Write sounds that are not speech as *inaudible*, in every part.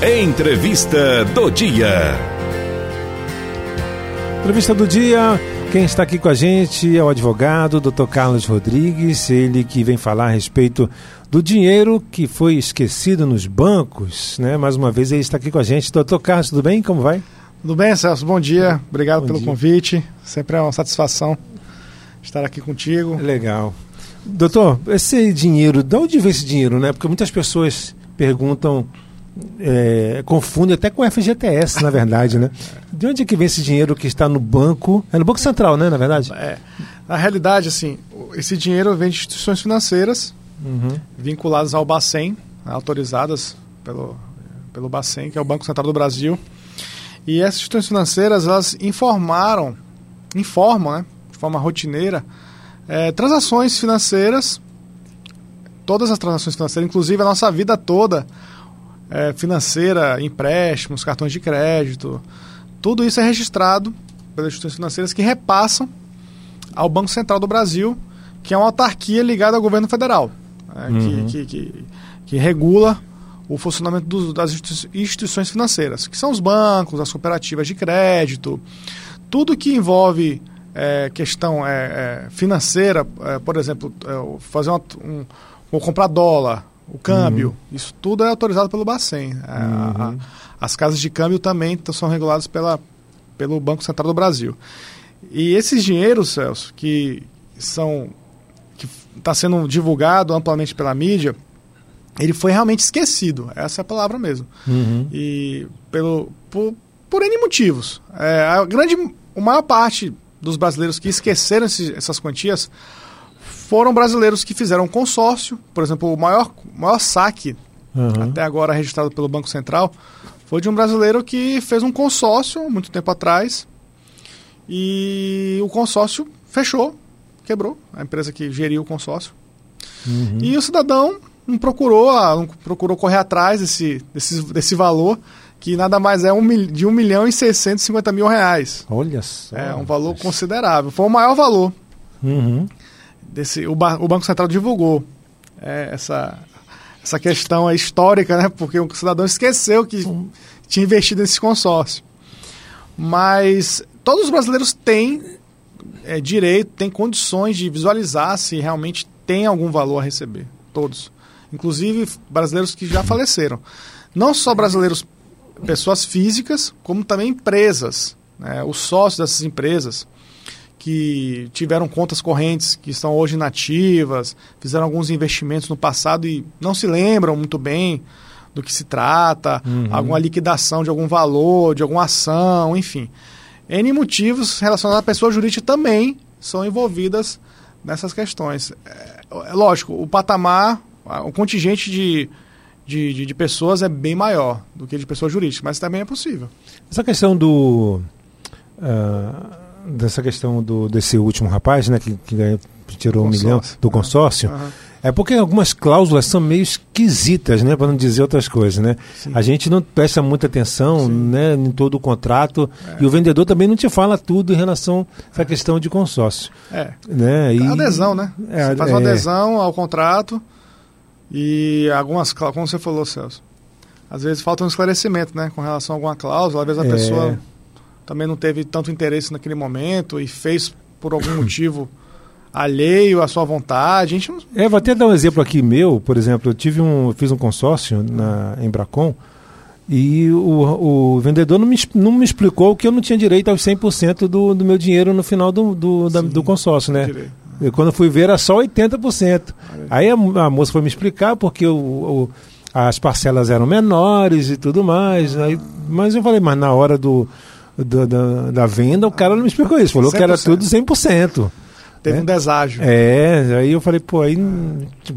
Entrevista do dia. Entrevista do dia. Quem está aqui com a gente é o advogado Dr. Carlos Rodrigues, ele que vem falar a respeito do dinheiro que foi esquecido nos bancos, né? Mais uma vez ele está aqui com a gente. Doutor Carlos, tudo bem? Como vai? Tudo bem, Celso? Bom dia. Obrigado Bom pelo dia. convite. Sempre é uma satisfação estar aqui contigo. Legal. Doutor, esse dinheiro, de onde vem esse dinheiro, né? Porque muitas pessoas perguntam, é, confundem até com o FGTS, na verdade, né? De onde é que vem esse dinheiro que está no banco? É no Banco Central, né, na verdade? É, na realidade, assim, esse dinheiro vem de instituições financeiras Uhum. vinculadas ao Bacen, né, autorizadas pelo, pelo Bacen, que é o Banco Central do Brasil. E essas instituições financeiras, elas informaram, informam, né, de forma rotineira, eh, transações financeiras, todas as transações financeiras, inclusive a nossa vida toda eh, financeira, empréstimos, cartões de crédito, tudo isso é registrado pelas instituições financeiras que repassam ao Banco Central do Brasil, que é uma autarquia ligada ao governo federal, né, Uhum. que, que, que, que regula o funcionamento das institui- instituições financeiras, que são os bancos, as cooperativas de crédito, tudo que envolve é, questão é, é, financeira, é, por exemplo, é, fazer uma, um, ou comprar dólar, o câmbio, isso tudo é autorizado pelo Bacen. É, a- a- as casas de câmbio também são reguladas pela, pelo Banco Central do Brasil. E esses dinheiros, Celso, que são que está sendo divulgado amplamente pela mídia, ele foi realmente esquecido. Essa é a palavra mesmo. Uhum. E pelo por, por N motivos. É, a grande, a maior parte dos brasileiros que esqueceram essas quantias foram brasileiros que fizeram um consórcio. Por exemplo, o maior, maior saque Uhum. até agora registrado pelo Banco Central foi de um brasileiro que fez um consórcio muito tempo atrás e o consórcio fechou, quebrou, a empresa que geria o consórcio. Uhum. E o cidadão não procurou, não procurou correr atrás desse, desse, desse valor, que nada mais é um, de 1 milhão e 650 mil reais. Olha só. É um valor considerável. Foi o maior valor. Uhum. Desse, o, ba- o Banco Central divulgou é, essa, essa questão histórica, né? Porque o cidadão esqueceu que tinha investido nesse consórcio. Mas todos os brasileiros têm é, direito, têm condições de visualizar se realmente tem algum valor a receber. Todos. Inclusive brasileiros que já faleceram. Não só brasileiros, pessoas físicas, como também empresas. Né? Os sócios dessas empresas que tiveram contas correntes que estão hoje inativas, fizeram alguns investimentos no passado e não se lembram muito bem do que se trata, Uhum. alguma liquidação de algum valor, de alguma ação, enfim. N motivos relacionados à pessoa jurídica também são envolvidas nessas questões. É, é lógico, o patamar, o contingente de, de, de- de pessoas é bem maior do que de pessoa jurídica, mas também é possível. Essa questão do. ah, dessa questão do, desse último rapaz, né, que, que tirou um milhão do consórcio, Aham. é porque algumas cláusulas são meio esquisitas, né, para não dizer outras coisas, né? Sim. A gente não presta muita atenção, Sim. né, em todo o contrato e o vendedor também não te fala tudo em relação a essa questão de consórcio, É. né? E, A adesão, né? É, você faz uma é. adesão ao contrato e algumas cláusulas, como você falou, Celso. Às vezes falta um esclarecimento, né? Com relação a alguma cláusula. Às vezes a É. pessoa também não teve tanto interesse naquele momento e fez por algum motivo alheio à sua vontade. A gente não... É, vou até dar um exemplo aqui meu, por exemplo, eu tive um, eu fiz um consórcio na Embracon e o, o vendedor não me, não me explicou que eu não tinha direito aos 100% do, do meu dinheiro no final do, do, da- Sim. do consórcio, né? Direito. E quando eu fui ver era só 80%. Aí a, a moça foi me explicar porque o, o- as parcelas eram menores e tudo mais. Aí, mas eu falei, mas na hora do, do- da, da venda o cara não me explicou isso. Falou que era 100%. tudo 100%. Teve É. um deságio. É, aí eu falei, pô, aí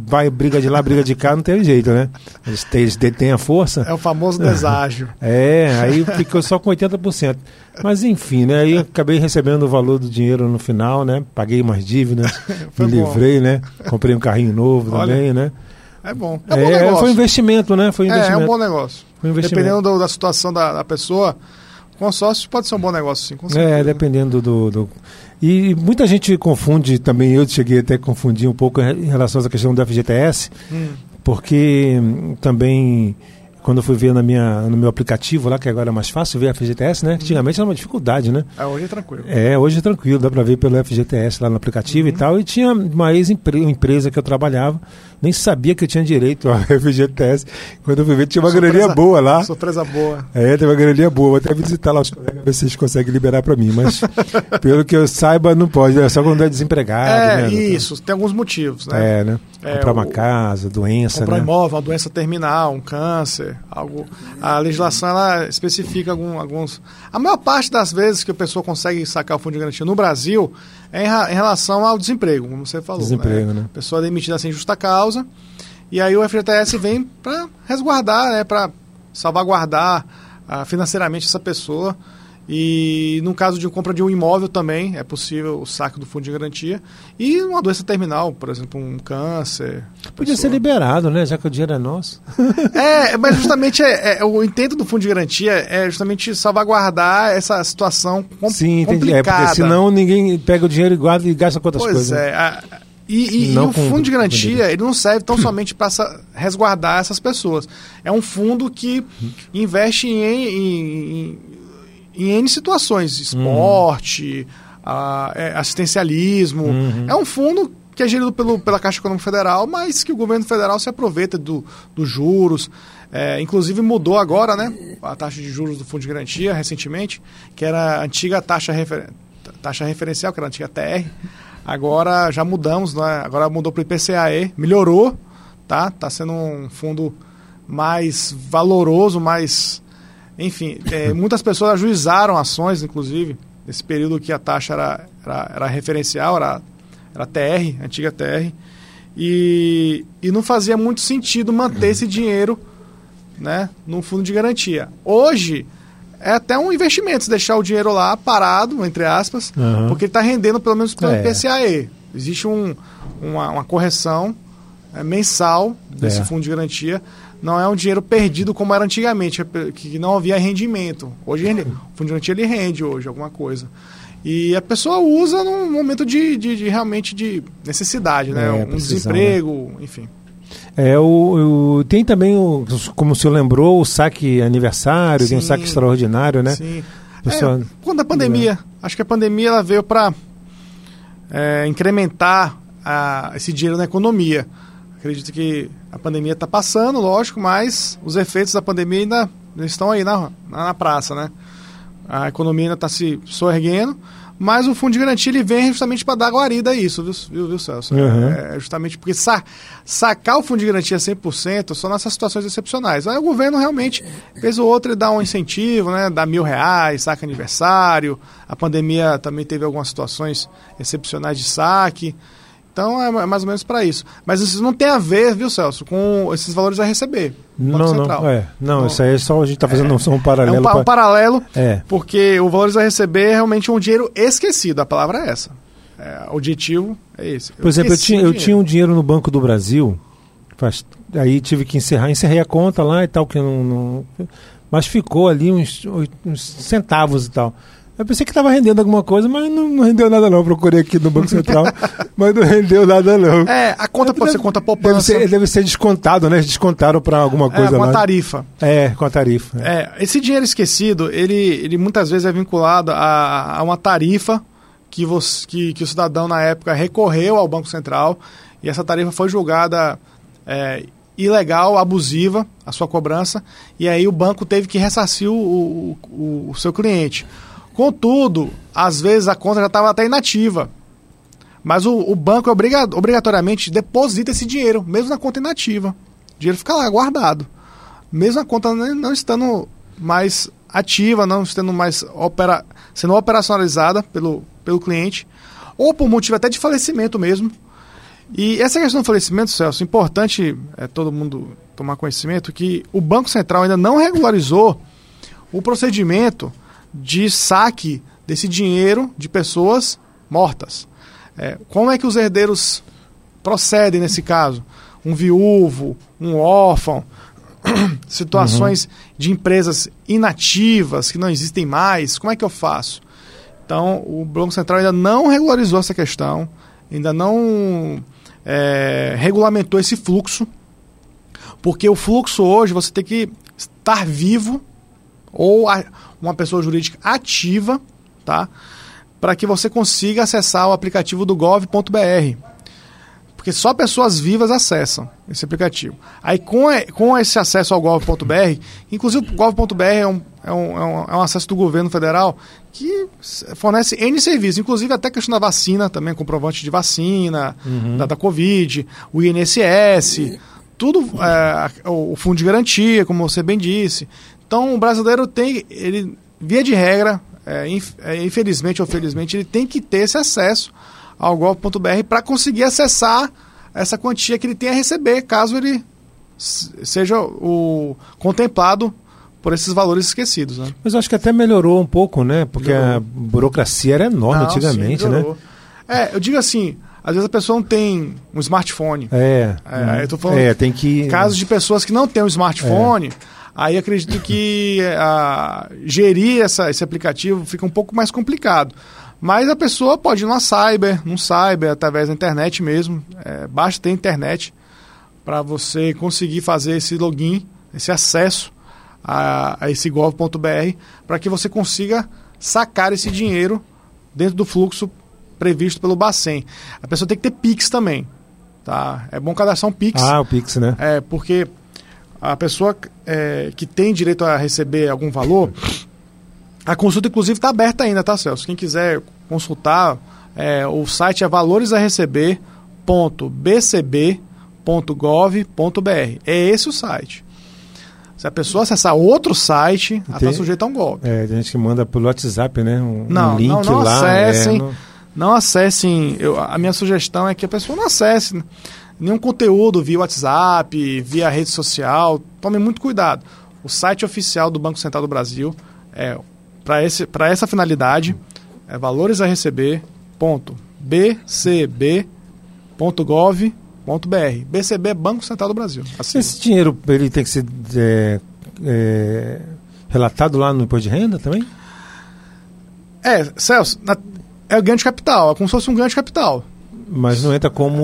vai briga de lá, briga de cá, não tem jeito, né? Eles, têm- eles detêm a força. É o famoso deságio. *laughs* É, aí ficou só com 80%. Mas enfim, né? Aí acabei recebendo o valor do dinheiro no final, né? Paguei umas dívidas, *laughs* me bom. livrei, né? Comprei um carrinho novo Olha, também, né? É bom. É, um bom É, negócio. foi um investimento, né? Foi um É, é investimento. um bom negócio. Investimento. Dependendo do- da situação da, da pessoa, consórcio pode ser um bom negócio, sim, com certeza. É, dependendo do, do- E muita gente confunde também, eu cheguei até a confundir um pouco em relação essa questão do FGTS, Hum, porque hum, também quando eu fui ver na minha, no meu aplicativo lá, que agora é mais fácil ver a FGTS, né? Antigamente era uma dificuldade, né? É, hoje é tranquilo. É, hoje é tranquilo, dá para ver pelo FGTS lá no aplicativo uhum. e tal. E tinha uma ex-empresa que eu trabalhava, nem sabia que eu tinha direito ao *laughs* FGTS. Quando eu fui ver, tinha uma surpresa, boa lá. Surpresa boa. É, tem uma galeria boa. Vou até visitar lá os colegas, ver se eles conseguem liberar para mim. Mas, *laughs* pelo que eu saiba, não pode. É só quando é desempregado. É, né? isso. Tem alguns motivos, né? É, né? É, comprar uma casa, doença, comprar né? imóvel, uma doença terminal, um câncer, algo. A legislação ela especifica algum, alguns. A maior parte das vezes que a pessoa consegue sacar o fundo de garantia no Brasil é em, em relação ao desemprego, como você falou. Desemprego, né? né? A pessoa é demitida sem justa causa. E aí o FGTS vem para resguardar, né, para salvaguardar uh, financeiramente essa pessoa e no caso de compra de um imóvel também é possível o saque do fundo de garantia. E uma doença terminal, por exemplo, um câncer. Podia ser liberado, né? Já que o dinheiro é nosso. *laughs* é, mas justamente é, é, o intento do fundo de garantia é justamente salvaguardar essa situação com, Sim, entendi. É, porque senão ninguém pega o dinheiro e guarda e gasta com outras pois coisas. É. A, e, e, e, o fundo de garantia ele não serve tão somente para resguardar essas pessoas. É um fundo que investe em, em, em N situações, esporte, uhum. assistencialismo. Uhum. É um fundo que é gerido pelo, pela Caixa Econômica Federal, mas que o governo federal se aproveita do, dos juros. É, inclusive mudou agora né, a taxa de juros do Fundo de Garantia recentemente, que era a antiga taxa, refer, taxa referencial, que era a antiga TR. Agora já mudamos, né? agora mudou para o IPCAE, melhorou, tá? Tá sendo um fundo mais valoroso, mais enfim, é, muitas pessoas ajuizaram ações, inclusive, nesse período que a taxa era, era, era referencial, era, era TR, antiga TR, e, e não fazia muito sentido manter esse dinheiro né, no fundo de garantia. Hoje, é até um investimento, se deixar o dinheiro lá parado, entre aspas, uhum. porque ele está rendendo pelo menos pelo é. PCAE. Existe um, uma, uma correção é, mensal desse é. fundo de garantia não é um dinheiro perdido como era antigamente, que não havia rendimento. Hoje o fundo de garantia ele rende hoje alguma coisa. E a pessoa usa num momento de, de, de realmente de necessidade, né? É, um desemprego, né? enfim. É, o, o, tem também, o, como o senhor lembrou, o saque aniversário, sim, tem o saque extraordinário, né? Sim. É, quando a pandemia, acho que a pandemia ela veio para é, incrementar a, esse dinheiro na economia. Acredito que a pandemia está passando, lógico, mas os efeitos da pandemia ainda estão aí na, na praça, né? A economia ainda está se soerguendo, mas o fundo de garantia ele vem justamente para dar guarida a isso, viu, viu, viu Celso? Uhum. É justamente porque sa sacar o fundo de garantia 100% só nessas situações excepcionais. Aí o governo realmente, fez o outro, ele dá um incentivo, né? Dá mil reais, saca aniversário. A pandemia também teve algumas situações excepcionais de saque. Então é mais ou menos para isso. Mas isso não tem a ver, viu, Celso, com esses valores a receber. Não, não, é. Não, então, isso aí é só a gente está fazendo é, um, paralelo. É um, pa um paralelo, é. porque o valores a receber é realmente um dinheiro esquecido. A palavra é essa. É, o objetivo é esse. Por exemplo, eu tinha, eu tinha um dinheiro no Banco do Brasil, faz, aí tive que encerrar, encerrei a conta lá e tal, que não, não mas ficou ali uns, uns centavos e tal. Eu pensei que estava rendendo alguma coisa, mas não, não, rendeu nada não. Procurei aqui no Banco Central, *laughs* mas não rendeu nada não. É, a conta pode ser conta poupança. Deve ser, deve ser descontado, né? Descontaram para alguma é, coisa é, com a tarifa. É, com a tarifa. É. é. esse dinheiro esquecido, ele, ele muitas vezes é vinculado a, a uma tarifa que, você, que, que o cidadão na época recorreu ao Banco Central e essa tarifa foi julgada é, ilegal, abusiva, a sua cobrança, e aí o banco teve que ressarcir o, o, o, o seu cliente. Contudo, às vezes a conta já estava até inativa. Mas o, o banco obriga, obrigatoriamente deposita esse dinheiro, mesmo na conta inativa. O dinheiro fica lá guardado. Mesmo a conta não estando mais ativa, não estando mais opera, sendo operacionalizada pelo, pelo cliente, ou por motivo até de falecimento mesmo. E essa questão do falecimento, Celso, importante é todo mundo tomar conhecimento que o Banco Central ainda não regularizou o procedimento de saque desse dinheiro de pessoas mortas. É, como é que os herdeiros procedem nesse caso? Um viúvo, um órfão, *clears throat* situações uhum. de empresas inativas que não existem mais, como é que eu faço? Então, o Banco Central ainda não regularizou essa questão, ainda não é, regulamentou esse fluxo, porque o fluxo hoje você tem que estar vivo ou uma pessoa jurídica ativa, tá? Para que você consiga acessar o aplicativo do gov.br. Porque só pessoas vivas acessam esse aplicativo. Aí com, com esse acesso ao gov.br, inclusive o gov.br é um, é, um, é, um, é um acesso do governo federal que fornece N serviços, inclusive até questão da vacina também, comprovante de vacina, uhum. da, da Covid, o INSS, tudo, é, o fundo de garantia, como você bem disse. Então o brasileiro tem, ele, via de regra, é, é infelizmente ou felizmente, ele tem que ter esse acesso ao gov.br para conseguir acessar essa quantia que ele tem a receber, caso ele seja o contemplado por esses valores esquecidos. Né? Mas eu acho que até melhorou um pouco, né? Porque melhorou. a burocracia era enorme não, antigamente, sim, né? É, eu digo assim, às vezes a pessoa não tem um smartphone. É. é eu tô falando é, tem que... casos de pessoas que não têm um smartphone. É. Aí acredito que a, gerir essa, esse aplicativo fica um pouco mais complicado. Mas a pessoa pode ir numa cyber, num cyber, através da internet mesmo. É, basta ter internet para você conseguir fazer esse login, esse acesso a, a esse gov.br, para que você consiga sacar esse dinheiro dentro do fluxo previsto pelo Bacen. A pessoa tem que ter Pix também. Tá? É bom cadastrar um Pix. Ah, o Pix, né? É, porque a pessoa é, que tem direito a receber algum valor a consulta, inclusive, está aberta ainda, tá, Celso? Quem quiser consultar, é, o site é valoresareceber.bcb.gov.br. É esse o site. Se a pessoa acessar outro site, ela está sujeita a um golpe. É, tem gente que manda pelo WhatsApp, né? Um, não, um link não, não lá. Acessem, é, não... não acessem. Eu, a minha sugestão é que a pessoa não acesse nenhum conteúdo via WhatsApp, via rede social. Tome muito cuidado. O site oficial do Banco Central do Brasil é para essa finalidade é valores a receber ponto bcb.gov.br BCB é Banco Central do Brasil. Assim. Esse dinheiro ele tem que ser é, é, relatado lá no imposto de renda também? É, Celso, na, é o ganho de capital, é como se fosse um ganho de capital. Mas não entra como.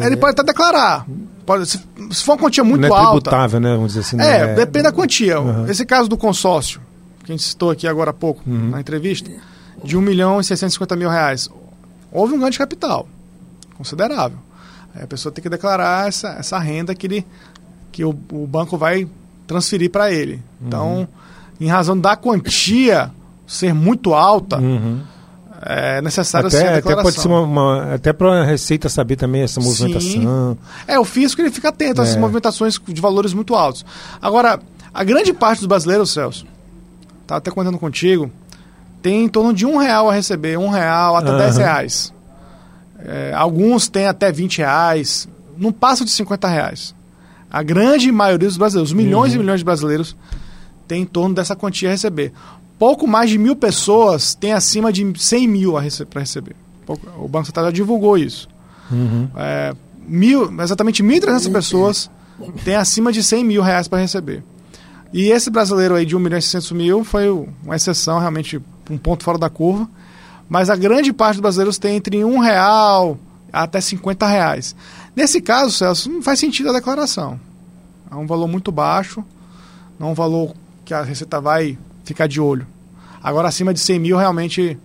É, ele pode até declarar. Pode, se, se, for uma quantia muito não é alta. tributável, né? Vamos dizer assim. É, é, depende da quantia. Uhum. Esse caso do consórcio, que a gente citou aqui agora há pouco, uhum. na entrevista, de 1 milhão e 650 mil reais. Houve um ganho de capital considerável. Aí a pessoa tem que declarar essa, essa renda que, ele, que o, o banco vai transferir para ele. Então, uhum. em razão da quantia ser muito alta, uhum. É necessário até, ser a declaração. Até pode ser uma, uma até para a Receita saber também essa movimentação. Sim. É, o fisco ele fica atento é. a essas é. movimentações de valores muito altos. Agora, a grande parte dos brasileiros, Celso, tá até contando contigo, tem em torno de um real a receber, um real até uhum. dez reais. É, alguns têm até 20 reais, não passa de 50 reais. A grande maioria dos brasileiros, milhões uhum. e milhões de brasileiros, tem em torno dessa quantia a receber. Pouco mais de mil pessoas têm acima de 100 mil rece para receber. O Banco Central já divulgou isso. Uhum. É, mil, exatamente 1.300 pessoas têm acima de 100 mil reais para receber. E esse brasileiro aí de 1 milhão e 600 mil foi uma exceção, realmente um ponto fora da curva. Mas a grande parte dos brasileiros tem entre um real até 50 reais. Nesse caso, Celso, não faz sentido a declaração. É um valor muito baixo, não é um valor que a Receita vai ficar de olho. Agora, acima de 100 mil, realmente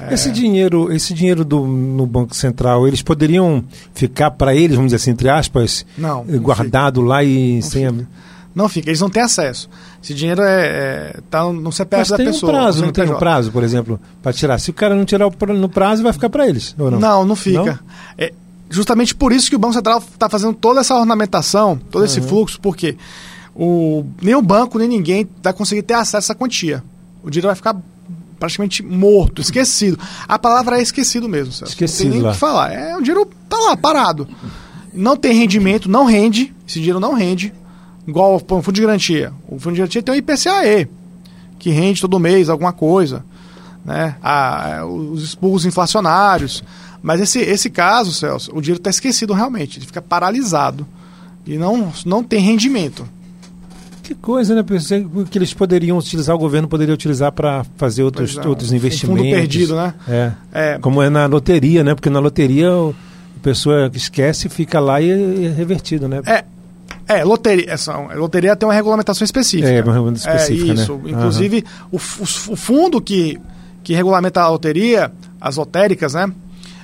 é... Esse dinheiro, esse dinheiro do, no Banco Central, eles poderiam ficar para eles, vamos dizer assim, entre aspas, não, guardado lá e não sem. Fica. Não fica, eles não têm acesso. Esse dinheiro é, é tá no CPF Mas da tem pessoa. Um prazo, não tem um prazo, por exemplo, para tirar. Se o cara não tirar no prazo, vai ficar para eles, ou não? Não, não fica. Não? É justamente por isso que o Banco Central está fazendo toda essa ornamentação, todo esse uhum. fluxo, porque o, nem o banco, nem ninguém vai conseguir ter acesso a essa quantia. O dinheiro vai ficar praticamente morto, esquecido. A palavra é esquecido mesmo, Celso. Esquecido não tem nem o que falar. É, o dinheiro tá lá, parado. Não tem rendimento, não rende. Esse dinheiro não rende igual o fundo de garantia. O fundo de garantia tem o IPCAE, que rende todo mês alguma coisa, né? Ah, os expulsos inflacionários. Mas esse, esse caso, Celso, o dinheiro está esquecido realmente, ele fica paralisado e não, não tem rendimento. Que coisa, né? Que eles poderiam utilizar, o governo poderia utilizar para fazer outros, é, outros investimentos. fundo perdido, né? É. é. Como é na loteria, né? Porque na loteria a pessoa esquece, fica lá e é revertido, né? É, É, loteria, essa, loteria tem uma regulamentação específica. É, uma regulamentação específica, é, isso. né? Inclusive, o, o, o fundo que, que regulamenta a loteria, as lotéricas, né?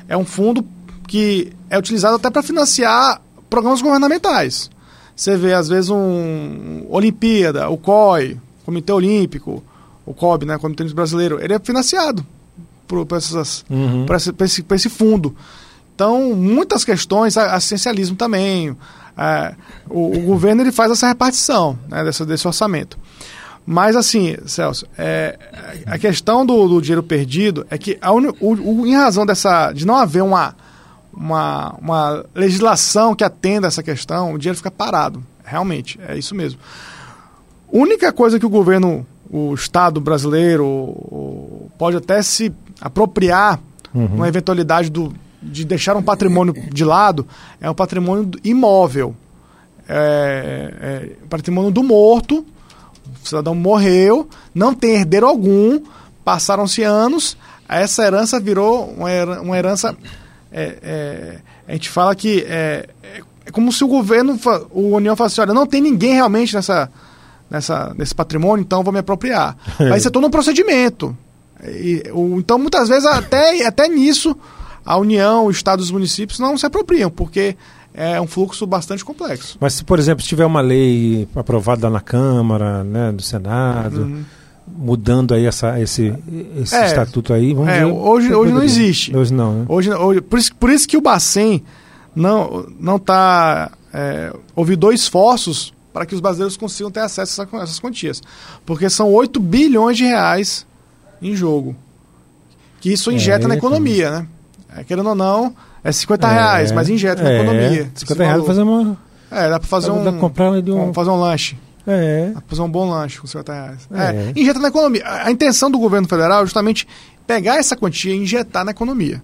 É um fundo que é utilizado até para financiar programas governamentais. Você vê, às vezes, um Olimpíada, o COI, Comitê Olímpico, o COB, né, Comitê Olímpico Brasileiro, ele é financiado por, Uhum. por, esse, esse, esse fundo. Então, muitas questões, assistencialismo também, é, o, o governo ele faz essa repartição né, desse, desse orçamento. Mas assim, Celso, é, a questão do, do dinheiro perdido é que a uni- o- o- em razão dessa de não haver uma, uma, uma legislação que atenda essa questão, o dinheiro fica parado. Realmente, é isso mesmo. única coisa que o governo, o Estado brasileiro, pode até se apropriar Uhum. numa eventualidade do, de deixar um patrimônio de lado é o patrimônio do- imóvel. É, é, patrimônio do morto, o cidadão morreu, não tem herdeiro algum, passaram-se anos, essa herança virou uma herança. É, é, a gente fala que é, é- como se o governo, o União falasse: olha, não tem ninguém realmente nessa, nessa, nesse patrimônio, então vou me apropriar. *laughs* Mas isso é todo um procedimento. E, o- então, muitas vezes, até, até nisso, a União, o Estado e os municípios não se apropriam, porque é um fluxo bastante complexo. Mas se, por exemplo, se tiver uma lei aprovada na Câmara, né, no Senado, mudando aí essa, esse, esse É. estatuto aí, vamos É, ver. hoje- hoje não existe. Hoje não, né? Hoje, hoje, por, isso, por isso que o Bacen não não está é, ouvidou esforços para que os brasileiros consigam ter acesso a essa- essas quantias, porque são 8 bilhões de reais em jogo, que isso injeta É, na economia, né? É, querendo ou não, é 50 É, reais, mas injeta na é, economia. 50 esse reais fazer uma. É, dá para fazer dá um, pra comprar um- um- fazer um lanche. É. Fazer um bom lanche com 50 reais. É. É, injeta na economia. A a intenção do governo federal é justamente pegar essa quantia e injetar na economia.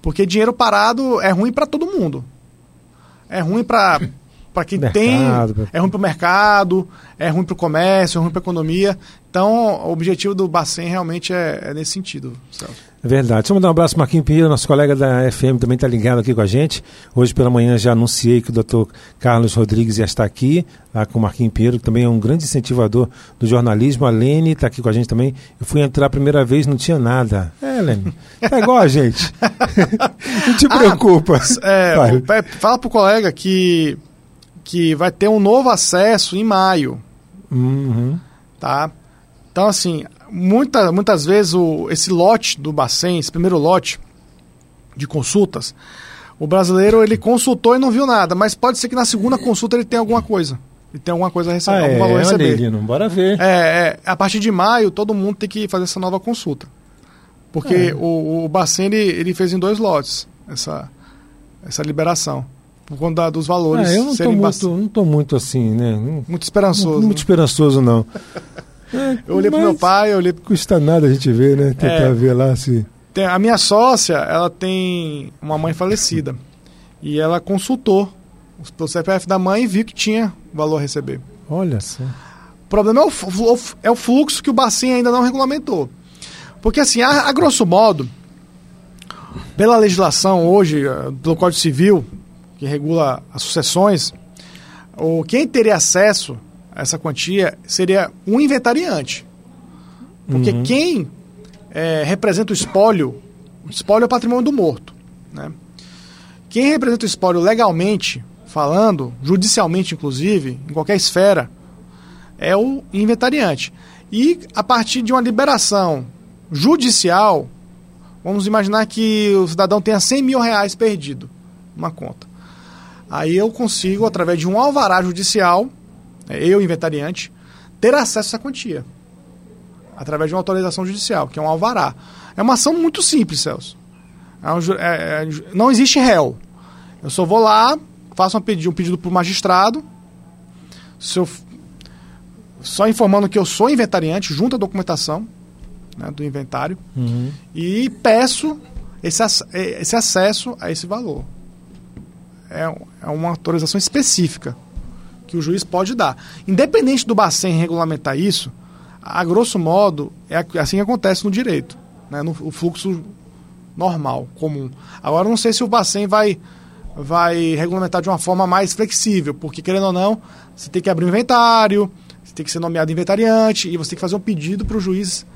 Porque dinheiro parado é ruim para todo mundo. É ruim para para quem Mercado, tem, é ruim para o mercado, é ruim para o comércio, é ruim para a economia. Então, o objetivo do Bacen realmente é, é nesse sentido. Celso. É verdade. Deixa eu mandar um abraço para Marquinhos Pinheiro, nosso colega da FM, também está ligado aqui com a gente. Hoje pela manhã já anunciei que o doutor Carlos Rodrigues ia estar aqui, lá com o Marquinhos Pinheiro, que também é um grande incentivador do jornalismo. A Lene está aqui com a gente também. Eu fui entrar a primeira vez, não tinha nada. É, Lene, tá igual a gente. *laughs* não te preocupa. É, Vai. o Pe- fala pro colega que, que vai ter um novo acesso em maio. Uhum. tá? Então, assim, muita, muitas vezes o, esse lote do Bacen, esse primeiro lote de consultas, o brasileiro ele consultou e não viu nada, mas pode ser que na segunda consulta ele tenha alguma coisa. Ele tem alguma coisa a receber, Ah, algum é, valor a receber. Lino, bora ver. É, é, a partir de maio, todo mundo tem que fazer essa nova consulta. Porque É. o, o Bacen ele, ele fez em dois lotes essa, essa liberação. Por conta dos valores Ah, eu não estou muito, não tô muito assim, né? Não- muito esperançoso. muito né? esperançoso, não. É, *laughs* Eu olhei pro mas meu pai, eu olhei Custa nada a gente ver, né? Tentar É. ver lá se. Tem- a minha sócia, ela tem uma mãe falecida. E ela consultou o CPF da mãe e viu que tinha valor a receber. Olha só. O problema é o, é o fluxo que o Bacen ainda não regulamentou. Porque, assim, a, a grosso modo, pela legislação hoje, eh, pelo Código Civil, que regula as sucessões, o, quem teria acesso a essa quantia seria um inventariante. Porque Uhum. quem eh, representa o espólio, o espólio é o patrimônio do morto. Né? Quem representa o espólio legalmente, falando, judicialmente inclusive, em qualquer esfera, é o inventariante. E a partir de uma liberação judicial, vamos imaginar que o cidadão tenha 100 mil reais perdido numa conta. Aí eu consigo, através de um alvará judicial, é, eu, inventariante, ter acesso a essa quantia. Através de uma autorização judicial, que é um alvará. É uma ação muito simples, Celso. É um é- é- não existe réu. Eu só vou lá, faço um pedido, um pedido para o magistrado, eu só informando que eu sou inventariante, junto à documentação né, do inventário, Uhum. e peço esse, esse acesso a esse valor. É, é uma autorização específica que o juiz pode dar. Independente do Bacen regulamentar isso, a grosso modo, é a- assim que acontece no direito, né, no o fluxo normal, comum. Agora, não sei se o Bacen vai, vai regulamentar de uma forma mais flexível, porque querendo ou não, você tem que abrir um inventário, você tem que ser nomeado inventariante e você tem que fazer um pedido para o juiz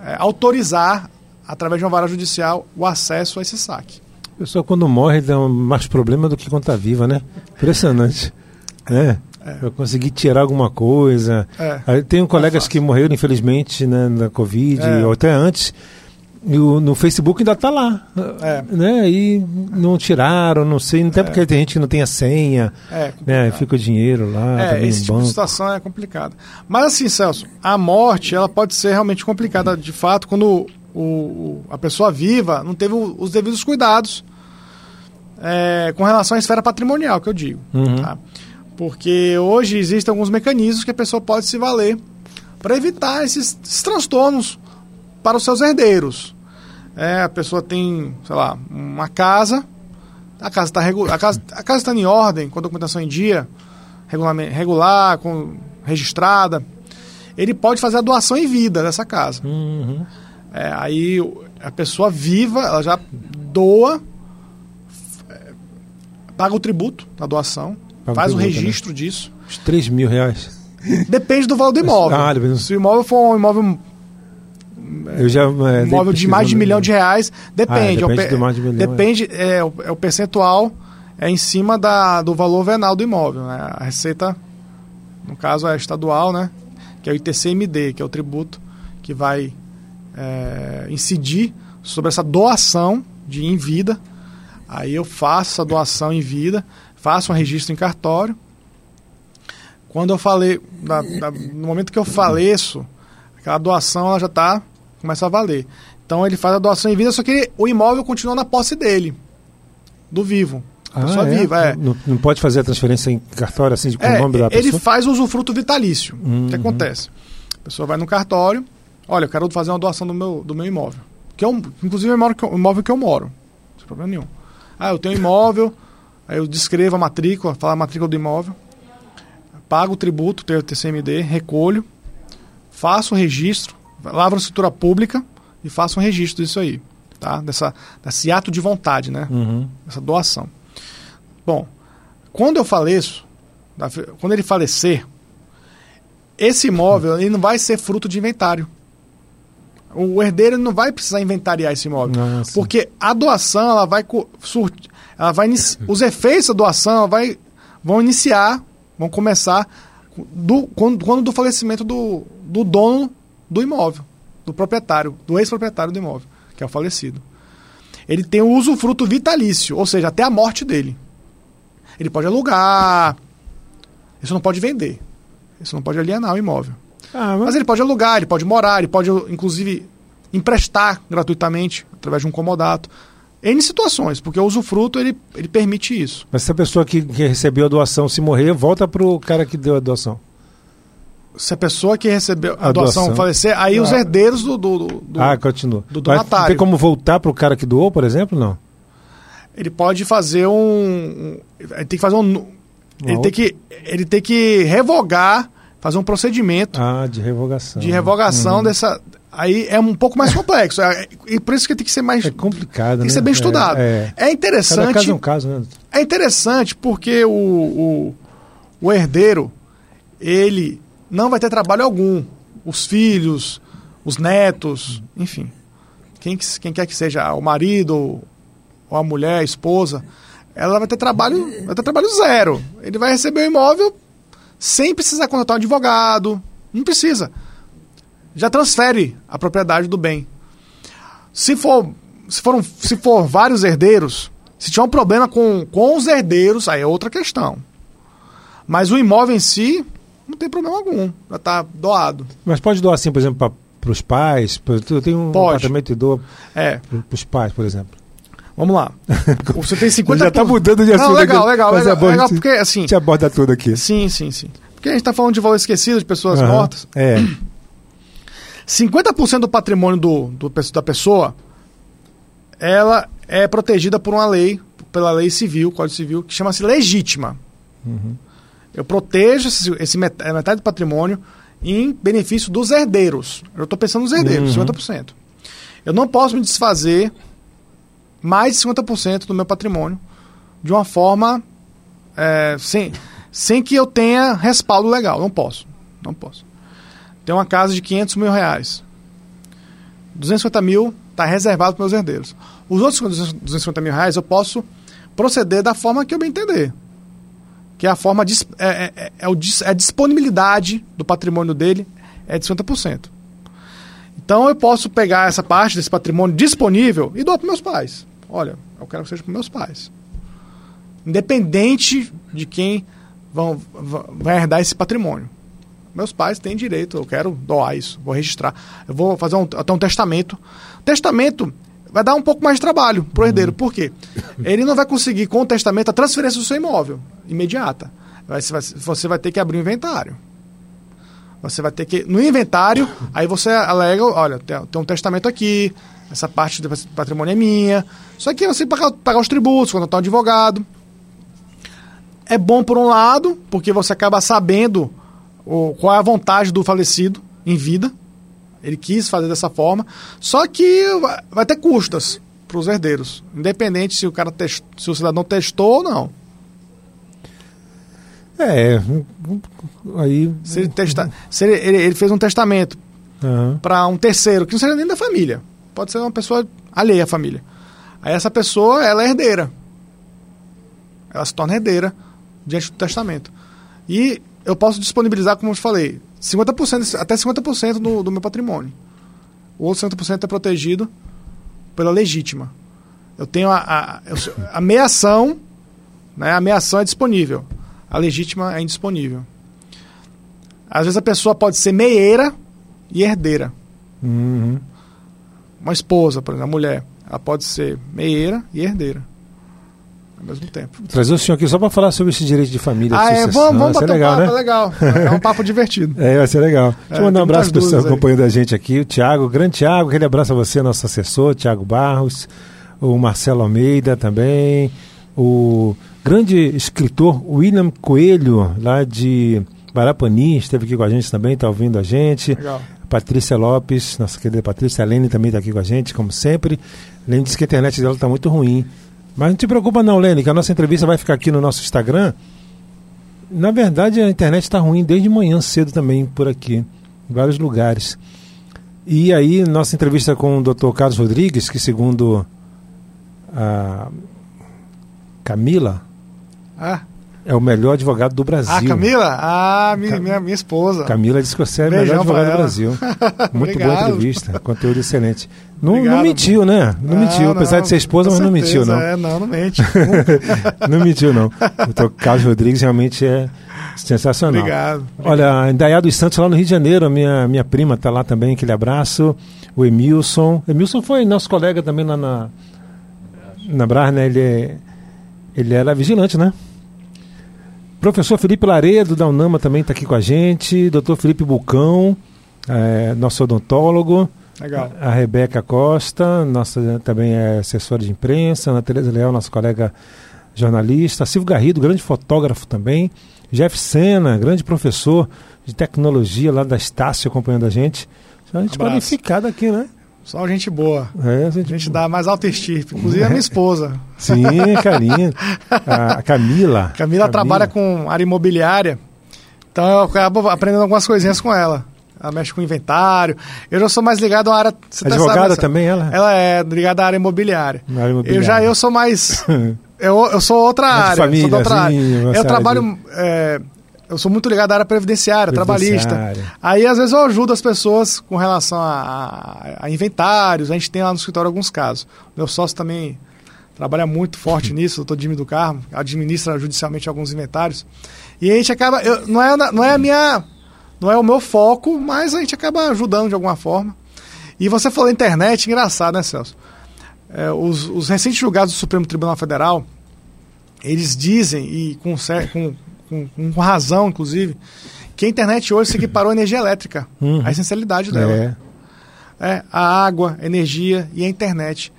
é, autorizar, através de uma vara judicial, o acesso a esse saque. A pessoa quando morre dá mais problema do que quando está viva, né? Impressionante. né? É. Eu consegui tirar alguma coisa. É. Tenho colegas que morreram, infelizmente, né, na Covid, é. ou até antes. E o, no Facebook ainda está lá. É. Né? E não tiraram, não sei, até é. porque tem gente que não tem a senha. É, né? Fica o dinheiro lá. É, esse tipo banco. de situação é complicada. Mas assim, Celso, a morte ela pode ser realmente complicada de fato quando o, o a pessoa viva não teve os devidos cuidados é, com relação à esfera patrimonial, que eu digo. Uhum. Tá? Porque hoje existem alguns mecanismos que a pessoa pode se valer para evitar esses, esses, transtornos para os seus herdeiros. É, a pessoa tem, sei lá, uma casa, a casa está a casa, a casa está em ordem, com a documentação em dia, regular, com, registrada. Ele pode fazer a doação em vida dessa casa. Uhum. É, aí a pessoa viva, ela já doa, paga o tributo da doação, paga faz o, tributo, né? registro né? disso. Os 3 mil reais. Depende do valor do imóvel. Ah, Se o imóvel for um imóvel eu já, é, imóvel de mais de um milhão de reais, depende. Ah, é, depende, é, mais de milhão, depende é. é. o, é o percentual é em cima da, do valor venal do imóvel. Né? A receita, no caso, é estadual, né? que é o ITCMD, que é o tributo que vai é, incidir sobre essa doação de em vida. Aí eu faço essa doação em vida, faço um registro em cartório. Quando eu falei, na, na, no momento que eu faleço, aquela doação ela já está começa a valer. Então ele faz a doação em vida, só que o imóvel continua na posse dele, do vivo. A pessoa ah, é? viva, é. Não, não, pode fazer a transferência em cartório assim com é, o nome da pessoa? Ele faz o usufruto vitalício. Uhum. O que uhum. acontece? A pessoa vai no cartório, olha, eu quero fazer uma doação do meu, do meu imóvel. Que é um, inclusive é o imóvel que eu moro. Sem problema nenhum. Ah, eu tenho um imóvel, aí eu descrevo a matrícula, falo a matrícula do imóvel, pago o tributo, tenho o TCMD, recolho, faço o registro, lavro a escritura pública e faço um registro disso aí. Tá? Dessa, desse ato de vontade, né? Uhum. Essa doação. Bom, quando eu faleço, quando ele falecer, esse imóvel ele não vai ser fruto de inventário. O herdeiro não vai precisar inventariar esse imóvel. Nossa. Porque a doação, ela vai, ela vai *laughs* os efeitos da doação vai, vão iniciar, vão começar do, quando, quando do falecimento do, do dono do imóvel, do proprietário, do ex-proprietário do imóvel, que é o falecido. Ele tem o usufruto vitalício, ou seja, até a morte dele. Ele pode alugar, isso não pode vender, isso não pode alienar o imóvel. Ah, mas... mas... ele pode alugar, ele pode morar, ele pode, inclusive, emprestar gratuitamente, através de um comodato. N situações, porque o usufruto ele, ele permite isso. Mas se a pessoa que, que recebeu a doação se morrer, volta para o cara que deu a doação. Se a pessoa que recebeu a, a doação, doação, falecer, aí ah. os herdeiros do, do, do, Ah, continua. Do donatário. tem como voltar para o cara que doou, por exemplo? Não. Ele pode fazer um. Ele tem que fazer um. Ele tem que, ele tem que revogar fazer um procedimento. Ah, de revogação. De revogação uhum. dessa. Aí é um pouco mais complexo. É, e por isso que tem que ser mais. É complicado, Tem que ser bem estudado. É, é. é interessante. Cada caso é um caso, né? É interessante porque o, o, o herdeiro, ele não vai ter trabalho algum. Os filhos, os netos, enfim. Quem, quem quer que seja o marido ou a mulher, a esposa, ela vai ter trabalho, vai ter trabalho zero. Ele vai receber o imóvel sem precisar contratar um advogado. Não precisa. Já transfere a propriedade do bem. Se for, se for, um, se for vários herdeiros, se tiver um problema com, com os herdeiros, aí é outra questão. Mas o imóvel em si, não tem problema algum. Já está doado. Mas pode doar assim, por exemplo, para os pais? Eu tenho um pode. apartamento e dou é. para os pais, por exemplo. Vamos lá. *laughs* Você tem 50%. Já está mudando de assunto. Não, legal, legal. Legal, é legal porque assim. Te aborda tudo aqui. Sim, sim, sim. Porque a gente está falando de valor esquecido, de pessoas uhum. mortas. É. 50% do patrimônio do, do, da pessoa ela é protegida por uma lei, pela lei civil, Código Civil, que chama-se legítima. Uhum. Eu protejo esse, esse metade, metade do patrimônio em benefício dos herdeiros. Eu estou pensando nos herdeiros, uhum. 50%. Eu não posso me desfazer mais de 50% do meu patrimônio de uma forma é, sem, sem que eu tenha respaldo legal. Não posso. Não posso. Tem uma casa de 500 mil reais. 250 mil está reservado para meus herdeiros. Os outros 250 mil reais eu posso proceder da forma que eu bem entender. Que é a forma de, é, é, é, é, é a disponibilidade do patrimônio dele é de 50%. Então eu posso pegar essa parte desse patrimônio disponível e doar para meus pais. Olha, eu quero que seja para meus pais. Independente de quem vão, vai herdar esse patrimônio. Meus pais têm direito, eu quero doar isso, vou registrar. Eu vou fazer um, até um testamento. Testamento vai dar um pouco mais de trabalho para o herdeiro. Por quê? Ele não vai conseguir, com o testamento, a transferência do seu imóvel imediata. Você vai ter que abrir um inventário. Você vai ter que. No inventário, aí você alega: olha, tem um testamento aqui, essa parte do patrimônio é minha. Só que você pagar, pagar os tributos, contratar um advogado. É bom por um lado, porque você acaba sabendo o, qual é a vontade do falecido em vida. Ele quis fazer dessa forma. Só que vai, ter custas para os herdeiros, independente se o cara test, se o cidadão testou ou não. É, aí. Se ele, testa, se ele, ele, ele fez um testamento uhum. para um terceiro, que não seja nem da família, pode ser uma pessoa alheia à família. Aí essa pessoa, ela é herdeira. Ela se torna herdeira diante do testamento. E eu posso disponibilizar, como eu falei, 50%, até 50% do, do meu patrimônio. O outro 50% é protegido pela legítima. Eu tenho a, a, a meação, né, a meação é disponível. A legítima é indisponível. Às vezes a pessoa pode ser meieira e herdeira. Uhum. Uma esposa, por exemplo, a mulher, ela pode ser meieira e herdeira ao mesmo tempo. Trazer o senhor aqui só para falar sobre esse direito de família. Ah, é, vamos, vamos bater legal, um papo, né? é legal. É um papo divertido. *laughs* É, vai ser legal. Deixa eu É, mandar um abraço para o aí. companheiro da gente aqui, o Tiago, grande Tiago, aquele abraço a você, nosso assessor, Tiago Barros, o Marcelo Almeida também, o grande escritor William Coelho, lá de Barapani, esteve aqui com a gente também, está ouvindo a gente. Legal. Patrícia Lopes, nossa querida Patrícia, a Lene também está aqui com a gente, como sempre. Lene disse que a internet dela está muito ruim. Mas não te preocupa não, Lene, que a nossa entrevista vai ficar aqui no nosso Instagram. Na verdade, a internet está ruim desde manhã cedo também por aqui, em vários lugares. E aí, nossa entrevista com o Dr. Carlos Rodrigues, que segundo a Camila, Ah, é o melhor advogado do Brasil. ah Camila? Ah, minha, Cam- minha, minha esposa. Camila disse que você é o melhor advogado do. Brasil. *laughs* Muito boa entrevista, conteúdo excelente. Não, não Obrigado, mentiu, né? Não, mentiu, apesar de ser esposa, mas não mentiu, certeza, não. É, não, não mente. *laughs* não mentiu, não. O. Carlos Rodrigues realmente é sensacional. Obrigado. Olha, a Indaiá dos Santos lá no Rio de Janeiro, a minha, minha prima está lá também, aquele abraço. O Emilson. Emilson foi nosso colega também lá na, na Brás, né? Ele, é- ele era vigilante, né? Professor Felipe Laredo, da Unama, também está aqui com a gente. Doutor Felipe Bucão, é, nosso odontólogo. Legal. A Rebeca Costa, nossa também é assessora de imprensa. Ana Tereza Leal, nossa colega jornalista. Silvio Garrido, grande fotógrafo também. Jeff Sena, grande professor de tecnologia lá da Estácio, acompanhando a gente. A gente Abraço. qualificado aqui, né? Só gente boa. É, a A gente, gente dá mais alta estirpe. Inclusive a minha esposa. Sim, carinho. A, a Camila. Camila trabalha com área imobiliária. Então eu acabo aprendendo algumas coisinhas com ela. Ela mexe com inventário. Eu já sou mais ligado à área. Advogada sabe, essa- também, ela? Ela é ligada à área imobiliária. Área Eu imobiliária. já eu sou mais. *laughs* Eu, eu sou outra de área. família, sou outra área. assim, uma Eu área trabalho. é, eu sou muito ligado à área previdenciária, trabalhista. Previdenciária. Aí, às vezes, eu ajudo as pessoas com relação a, a- a inventários. A gente tem lá no escritório alguns casos. Meu sócio também trabalha muito forte *laughs* nisso, o doutor Jimmy do Carmo, administra judicialmente alguns inventários. E a gente acaba. eu- não, é, não é a minha. Não é o meu foco, mas a gente acaba ajudando de alguma forma. E você falou internet, engraçado, né, Celso? É, os, os recentes julgados do Supremo Tribunal Federal, eles dizem, e com, com, com, com razão, inclusive, que a internet hoje se equiparou à energia elétrica, Uhum. a essencialidade dela. É. É, a água, a energia e a internet.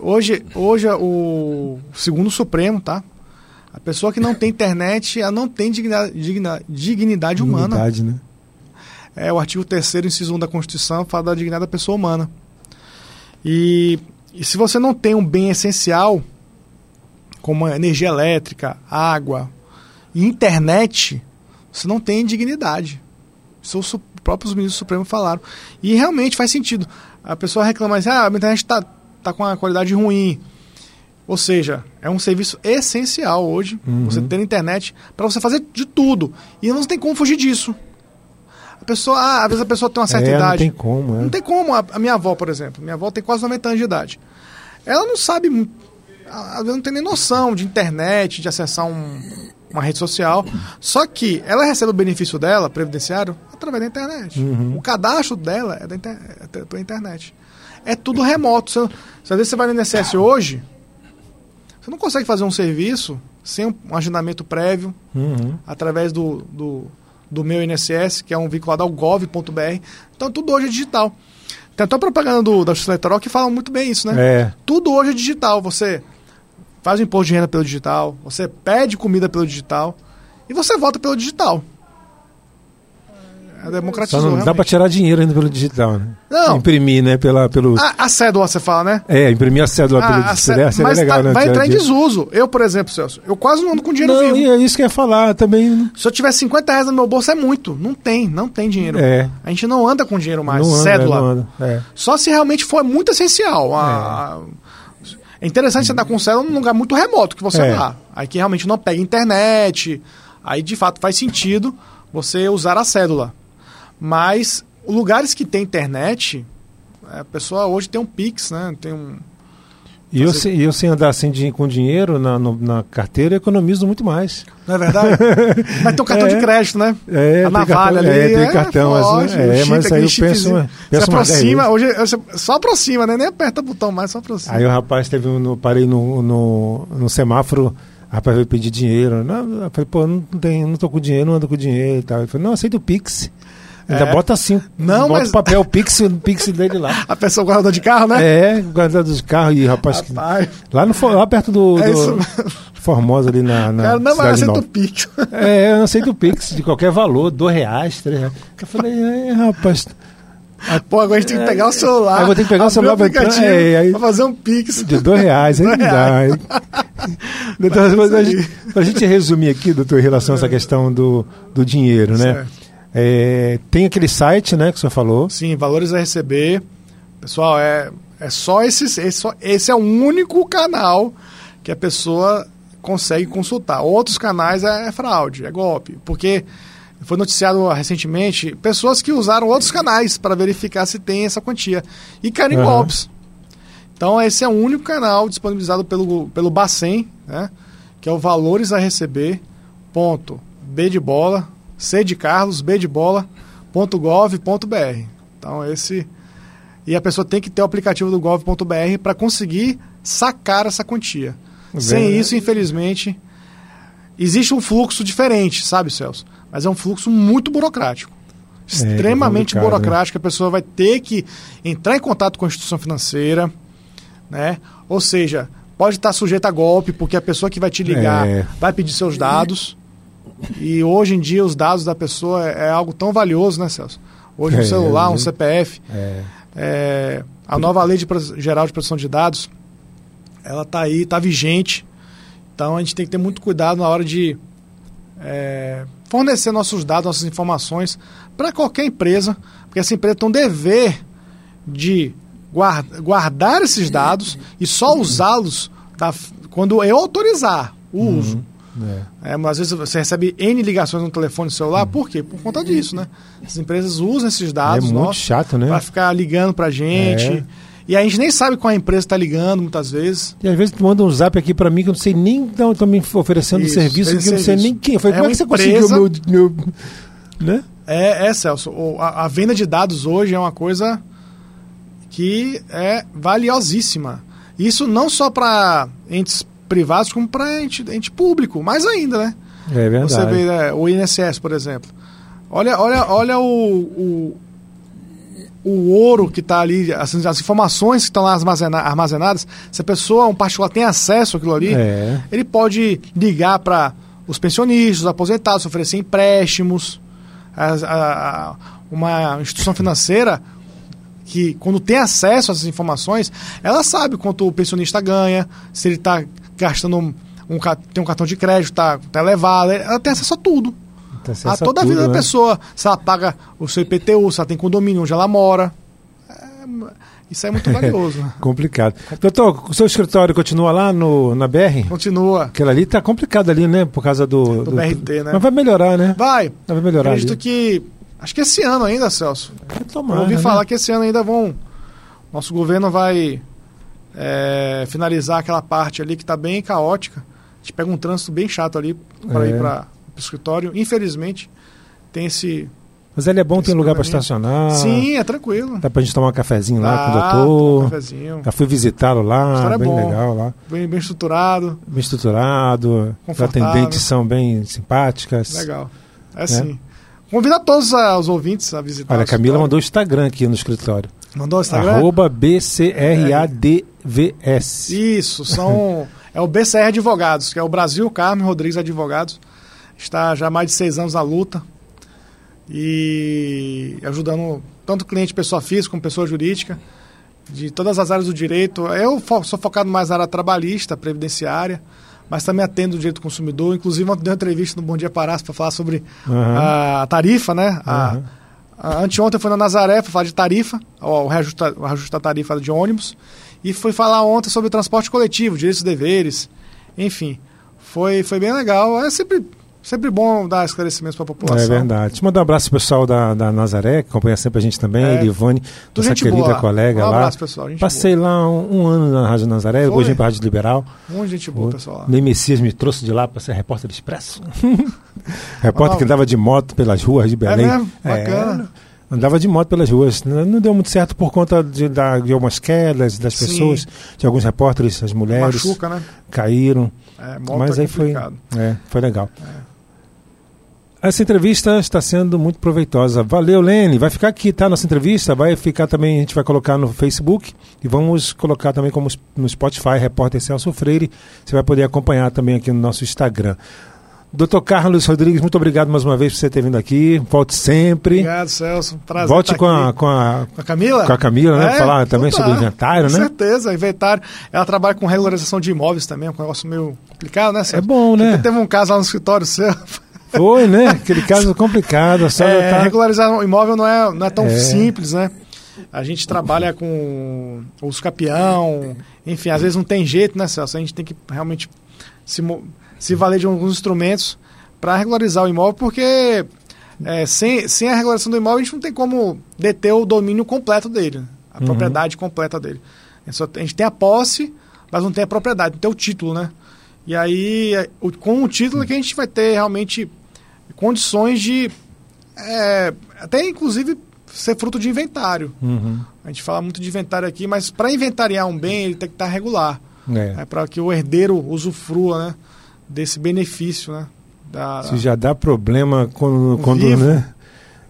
Hoje, hoje o segundo Supremo, tá? A pessoa que não tem internet, ela não tem dignidade, digna- dignidade humana. Dignidade, né? É o artigo 3 inciso 1 da Constituição fala da dignidade da pessoa humana. E, e se você não tem um bem essencial, como energia elétrica, água e internet, você não tem dignidade. Isso os próprios ministros do Supremo falaram. E realmente faz sentido. A pessoa reclama assim, ah, a internet está tá com uma qualidade ruim. Ou seja, é um serviço essencial hoje, Uhum. você ter internet para você fazer de tudo. E não tem como fugir disso. A pessoa, ah, às vezes a pessoa tem uma certa É, não idade. tem como, é. Não tem como. A, minha avó, por exemplo, minha avó tem quase 90 anos de idade. Ela não sabe, às vezes não tem nem noção de internet, de acessar um- uma rede social. Só que ela recebe o benefício dela, previdenciário, através da internet. Uhum. O cadastro dela é, da inter, é pela internet. É tudo remoto. Você, se às vezes você vai no INSS hoje, você não consegue fazer um serviço sem um, agendamento prévio, Uhum. através do, do, do meu INSS, que é um vinculado ao gov.br. Então tudo hoje é digital. Tem até uma propaganda do, da Justiça Eleitoral que fala muito bem isso, né? É. Tudo hoje é digital. Você faz o imposto de renda pelo digital, você pede comida pelo digital e você vota pelo digital. É Só democratizou, não dá realmente. para tirar dinheiro ainda pelo digital, né? Não. Imprimir, né? Pela, pelo, A, a cédula, você fala, né? É, imprimir a cédula pelo Ah, a digital. cé- Seria, seria mas legal, tá- né? vai entrar em desuso. Eu, por exemplo, Celso, eu quase não ando com dinheiro Não, vivo. e é isso que eu ia falar também. Se eu tiver 50 reais no meu bolso, é muito. Não tem, não tem dinheiro. É. A gente não anda com dinheiro mais. não anda, cédula. não anda. É. Só se realmente for muito essencial. A- É, interessante você andar com célula num lugar muito remoto que você É. vá. Aí que realmente não pega internet. Aí de fato faz sentido você usar a cédula. Mas lugares que tem internet, a pessoa hoje tem um Pix, né? Tem um. E eu, Fazer- se- e eu sem andar assim de- com dinheiro na, no- na carteira, eu economizo muito mais. Não é verdade? *laughs* mas tem um cartão É. de crédito, né? É, a tem navalha cartão- ali. é, tem cartão, assim, lógico, é, chip, mas aí eu penso- penso você aproxima, hoje só aproxima, né? Nem aperta o botão mais, só aproxima. Aí o rapaz teve um, no, parei no, no, no semáforo, rapaz veio pedir dinheiro. Não, eu falei, pô, não, tem, não tô com dinheiro, não ando com dinheiro e tal. Ele falou, não, aceita o Pix. Ainda É. bota assim, Não, bota mas- o papel Pix, o Pix dele lá. A pessoa guardador de carro, né? É, guardado de carro e rapaz, que- Rapaz, lá, no, lá perto do, É do Formosa ali na, na cara, não, mas aceita Nova. o Pix. É, eu não aceito o Pix de qualquer valor, dois reais, três reais. Eu falei, é, rapaz, Pô, agora a gente tem que pegar o celular. Aí eu vou ter que pegar o celular pra é, aí- pra fazer um Pix. de dois reais, aí não dá. Então, *laughs* pra, isso gente, pra gente resumir aqui, doutor, em relação a essa questão do, do dinheiro, né? Certo. É, tem aquele site, né, que senhor falou. Sim, valores a receber. Pessoal, é, é só esse, esse, só- esse é o único canal que a pessoa consegue consultar. Outros canais é, é fraude, é golpe. Porque foi noticiado recentemente pessoas que usaram outros canais para verificar se tem essa quantia. E caíram em Aham. golpes. Então, esse é o único canal disponibilizado pelo, pelo Bacen, né? Que é o valores a receber. Ponto. B de bola, C de Carlos, B de bola, ponto gov, ponto br. Então, esse. E a pessoa tem que ter o aplicativo do gov.br para conseguir sacar essa quantia. Sem Bem, isso, infelizmente, existe um fluxo diferente, sabe, Celso? Mas é um fluxo muito burocrático. Extremamente complicado, né? burocrático. A pessoa vai ter que entrar em contato com a instituição financeira, né? Ou seja, pode estar sujeito a golpe, porque a pessoa que vai te ligar É. vai pedir seus dados. E hoje em dia os dados da pessoa é, é algo tão valioso, né, Celso? Hoje um É, celular, um é. CPF, É, é, a nova lei de geral de proteção de dados, ela está aí, está vigente. Então a gente tem que ter muito cuidado na hora de é, fornecer nossos dados, nossas informações para qualquer empresa, porque essa empresa tem um dever de guar- guardar esses dados e só usá-los quando eu autorizar o uso. É. É, mas às vezes você recebe N ligações no telefone celular, por quê? Por conta disso, né? As empresas usam esses É dados muito nossos chato, né? para ficar ligando pra gente. É. E a gente nem sabe qual a empresa está ligando muitas vezes. E às vezes tu manda um zap aqui pra mim que eu não sei nem estão me oferecendo Isso, serviço, que eu não sei nem quem. Falei, É como é que você conseguiu empresa- meu, meu. Né? É, é Celso, a, a venda de dados hoje é uma coisa que é valiosíssima. Isso não só para entes privados, como para ente, ente público, mais ainda, né? É verdade. Você vê né, o INSS, por exemplo. Olha, olha, olha o, o, o ouro que está ali, as, as informações que estão lá armazena- armazenadas. Se a pessoa, um particular, tem acesso àquilo ali, É. ele pode ligar para os pensionistas, os aposentados, oferecer empréstimos. As- a- a- uma instituição financeira que, quando tem acesso a essas informações, ela sabe quanto o pensionista ganha, se ele está gastando um, tem um cartão de crédito, tá, tá elevado, ela tem acesso a tudo. Acesso a toda a tudo, vida da né? pessoa. Se ela paga o seu IPTU, se ela tem condomínio onde ela mora. É, isso é muito valioso. né? *laughs* Complicado. Doutor, o seu escritório continua lá no, na BR? Continua. Aquela ali tá complicado ali, né? Por causa do. Do BRT, né? Mas vai melhorar, né? Vai. Vai melhorar Acredito ali. que. Acho que esse ano ainda, Celso. Tomara, Eu ouvi né? falar que esse ano ainda vão. Nosso governo vai é, finalizar aquela parte ali que está bem caótica. A gente pega um trânsito bem chato ali para É. ir para o escritório. Infelizmente, tem esse. Mas ele é bom, tem lugar para estacionar. Sim, é tranquilo. Dá pra gente tomar um cafezinho lá com o doutor. um cafezinho. Já fui visitá-lo lá, é bem bom. legal lá. Bem, bem estruturado. Bem estruturado. Os atendentes são bem simpáticas. Legal. É assim. Convido a todos ah, os ouvintes a visitar. Olha, a Camila mandou o Instagram aqui no escritório. Mandou o Instagram? Arroba BCRADVS. Isso, são. *laughs* é o BCR Advogados, que é o Brasil Carmen Rodrigues Advogados. Está já há mais de seis anos na luta. E ajudando tanto cliente pessoa física como pessoa jurídica, de todas as áreas do direito. Eu sou focado mais na área trabalhista, previdenciária, mas também atendo o direito do consumidor. Inclusive, ontem dei uma entrevista no Bom Dia Parás para falar sobre Aham. a tarifa, né? A, Aham. a- anteontem eu fui na Nazaré para falar de tarifa, o, o reajuste, o reajuste da tarifa de ônibus, e fui falar ontem sobre o transporte coletivo, direitos e deveres, enfim. Foi, foi bem legal. É sempre, sempre bom dar esclarecimentos para a população. É verdade. Eu mandar um abraço pessoal da, da Nazaré, que acompanha sempre a gente também, É. Elivone, nossa querida boa lá. colega Um lá. abraço, pessoal. Passei lá um, um ano na Rádio Nazaré, Foi? vim pra Rádio Liberal. boa. Um de gente boa, pessoal. lá. Nem Messias me trouxe de lá para ser repórter do Expresso. *laughs* repórter que andava de moto pelas ruas de Belém. mesmo? Bacana. É, andava de moto pelas ruas. Não, deu muito certo por conta de, de algumas quedas das Sim. pessoas, de alguns repórteres, as mulheres Machuca, né? caíram. É, moto mas é aí foi, é, foi legal. Essa entrevista está sendo muito proveitosa. Valeu, Lene. Vai ficar aqui, tá? Nossa entrevista. Vai ficar também, a gente vai colocar no Facebook e vamos colocar também como no Spotify, Repórter Celso Freire. Você vai poder acompanhar também aqui no nosso Instagram. Doutor Carlos Rodrigues, muito obrigado mais uma vez por você ter vindo aqui. Volte sempre. Obrigado, Celso. Prazer Volte com a, com, a, Com a Camila? com a Camila, né? É, Falar também sobre tá. inventário, Com né? certeza, inventário. Ela trabalha com regularização de imóveis também, é um negócio meio complicado, né, É Celso? bom, né? Teve um caso lá no escritório seu. Foi, né? *laughs* Aquele caso complicado. É, tá... Regularizar um imóvel não é, não é tão É. simples, né? A gente trabalha com os capião, enfim, às vezes não tem jeito, né, Celso? A gente tem que realmente se, se valer de alguns instrumentos para regularizar o imóvel, porque é, sem, sem a regularização do imóvel a gente não tem como deter o domínio completo dele, né? a Uhum. propriedade completa dele. A gente, só tem- a gente tem a posse, mas não tem a propriedade, não tem o título, né? E aí, é, com o título é que a gente vai ter realmente condições de é, até inclusive ser fruto de inventário. Uhum. A gente fala muito de inventário aqui, mas para inventariar um bem ele tem que estar regular, É. é, para que o herdeiro usufrua, né, desse benefício, né? Da, Se já dá problema quando, Com quando vivo. né?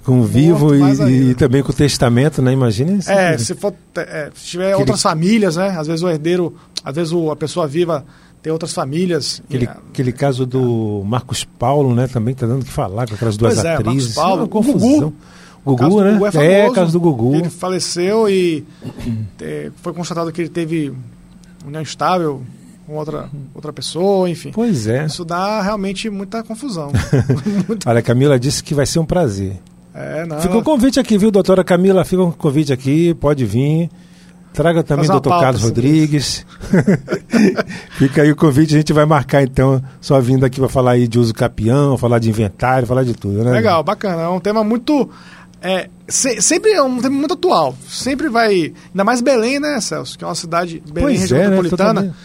Com o vivo e, e também com o testamento, né? Imagina isso. é, se for é, se tiver Aquele- outras famílias, né? Às vezes o herdeiro, às vezes o- a pessoa viva tem outras famílias. Aquele, E, aquele caso do Marcos Paulo, né? Também tá dando que falar com aquelas duas é, Marcos atrizes. Paulo, É confusão. Gugu, do né? Gugu é é, famoso. caso do Gugu. Ele faleceu e é, foi constatado que ele teve união estável com outra, outra pessoa, enfim. Pois é. Isso dá realmente muita confusão. *laughs* Muita- Olha, a Camila disse que vai ser um prazer. É, não. Fica o convite aqui, viu, doutora Camila? Fica o convite aqui, pode vir. Traga também o doutor Carlos Rodrigues. *laughs* Fica aí o convite, a gente vai marcar então sua vinda aqui para falar aí de uso capião, falar de inventário, falar de tudo, né? Legal, bacana. É um tema muito. É, se- sempre é um tema muito atual. Sempre vai. Ainda mais Belém, né, Celso? Que é uma cidade, Belém, Pois região é, né? metropolitana. Totalmente.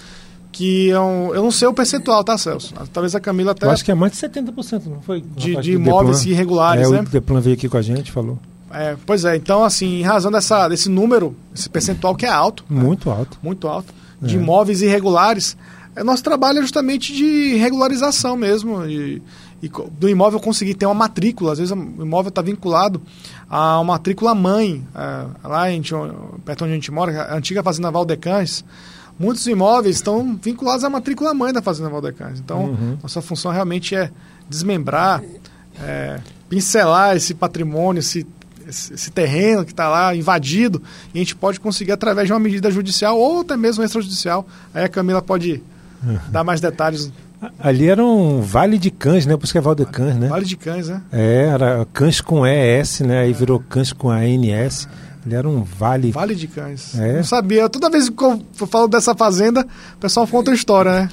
Que é um, eu não sei o percentual, tá, Celso? Talvez a Camila até. Eu acho que é mais de 70%, não foi? De- de imóveis Deplan. irregulares, é, né? O Deplan veio aqui com a gente, falou. É, pois é, então, assim, em razão dessa, desse número, esse percentual que é alto, Muito alto. muito alto, de É. imóveis irregulares, é, nosso trabalho é justamente de regularização mesmo. E, e do imóvel conseguir ter uma matrícula. Às vezes o imóvel está vinculado a uma matrícula mãe. é, lá em, perto onde a gente mora, a antiga Fazenda Valdecães. Muitos imóveis estão vinculados à matrícula mãe da Fazenda Valdecães. Então, Uhum. nossa função realmente é desmembrar, é, pincelar esse patrimônio, esse, esse, terreno que está lá invadido, e a gente pode conseguir através de uma medida judicial ou até mesmo extrajudicial. Aí a Camila pode dar mais detalhes. Ali era um Vale de Cães, né? Por isso que é Val de Cães, né? Vale de Cães, né? É, era Cães com ES, né? Aí virou Cães com ANS. Ele era um vale. Vale de Cães. É. Não sabia. Toda vez que eu falo dessa fazenda, o pessoal conta a história, né?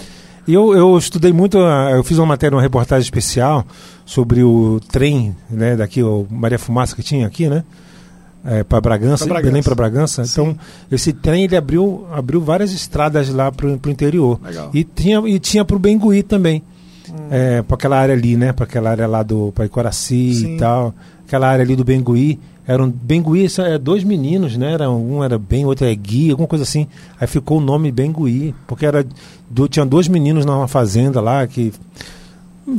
E eu, eu estudei muito, ah, eu fiz uma matéria, uma reportagem especial sobre o trem, né, daqui, o Maria Fumaça que tinha aqui, né? É, para Bragança, Pra Bragança. Belém para Bragança. Sim. Então, esse trem ele abriu, abriu várias estradas lá para o interior. Legal. E tinha, e tinha para o Bengui também. É, para aquela área ali, né? Para aquela área lá do Icoraci e tal. Aquela área ali do Bengui. Eram Bengui, é, dois meninos, né? Era, um era bem, outro é Gui, alguma coisa assim. Aí ficou o nome Bengui, porque era do, tinha dois meninos numa fazenda lá que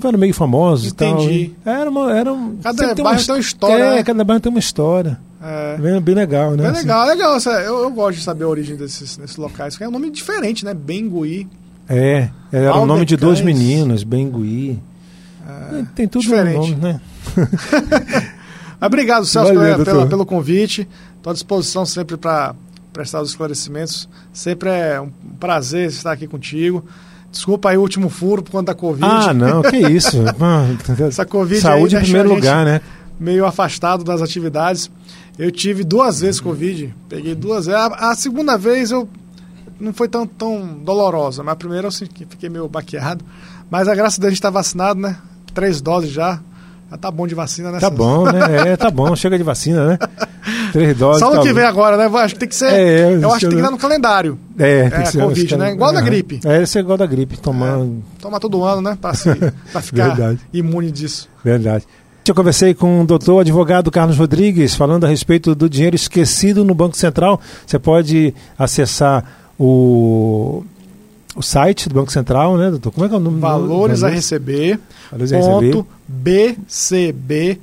eram meio famosos Entendi. e tal. Era uma, era um, Cada bairro tem uma história, É, né? cada bairro tem uma história. É. Bem, bem legal, né? É assim. legal, é legal. essa- Eu, eu gosto de saber a origem desses, desses locais. É um nome diferente, né? Bengui. É, era o nome de dois meninos, Bengui. É. Tem tudo Diferente. no nome, né? *laughs* Mas Obrigado, Celso, Valeu, pela- pela- pelo convite. Estou à disposição sempre para prestar os esclarecimentos. Sempre é um prazer estar aqui contigo. Desculpa aí o último furo por conta da Covid. Ah, não, que isso. *laughs* Essa Covid Saúde em primeiro lugar, né? meio afastado das atividades. Eu tive duas vezes Covid. Peguei duas vezes. A, a segunda vez eu não foi tão, tão dolorosa, mas a primeira eu fiquei meio baqueado. Mas a graça a gente estar vacinado, né? Três doses já. Tá bom de vacina, né? Tá bom, né? É, tá bom, chega de vacina, né? *laughs* Três doses. Só tá que bom. vem agora, né? Acho que tem que ser. É, eu acho que tem que eu- dar no calendário. É, tem É, que ser. Covid, né? Igual da gripe. É, esse é igual da gripe, tomar. Toma todo ano, né? Pra, se, *laughs* pra ficar Verdade. imune disso. Verdade. Eu conversei com o doutor advogado Carlos Rodrigues, falando a respeito do dinheiro esquecido no Banco Central. Você pode acessar o, o site do Banco Central, né, doutor? Como é que é o nome? Valores a receber. Valores a receber. ponto bcb.gov.br.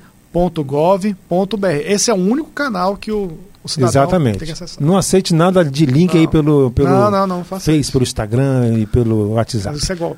Esse é o único canal que o, o cidadão Exatamente. tem que acessar. Não aceite nada de link Não. aí pelo, pelo não, não, não, Face, pelo Instagram e pelo WhatsApp. Isso é golpe.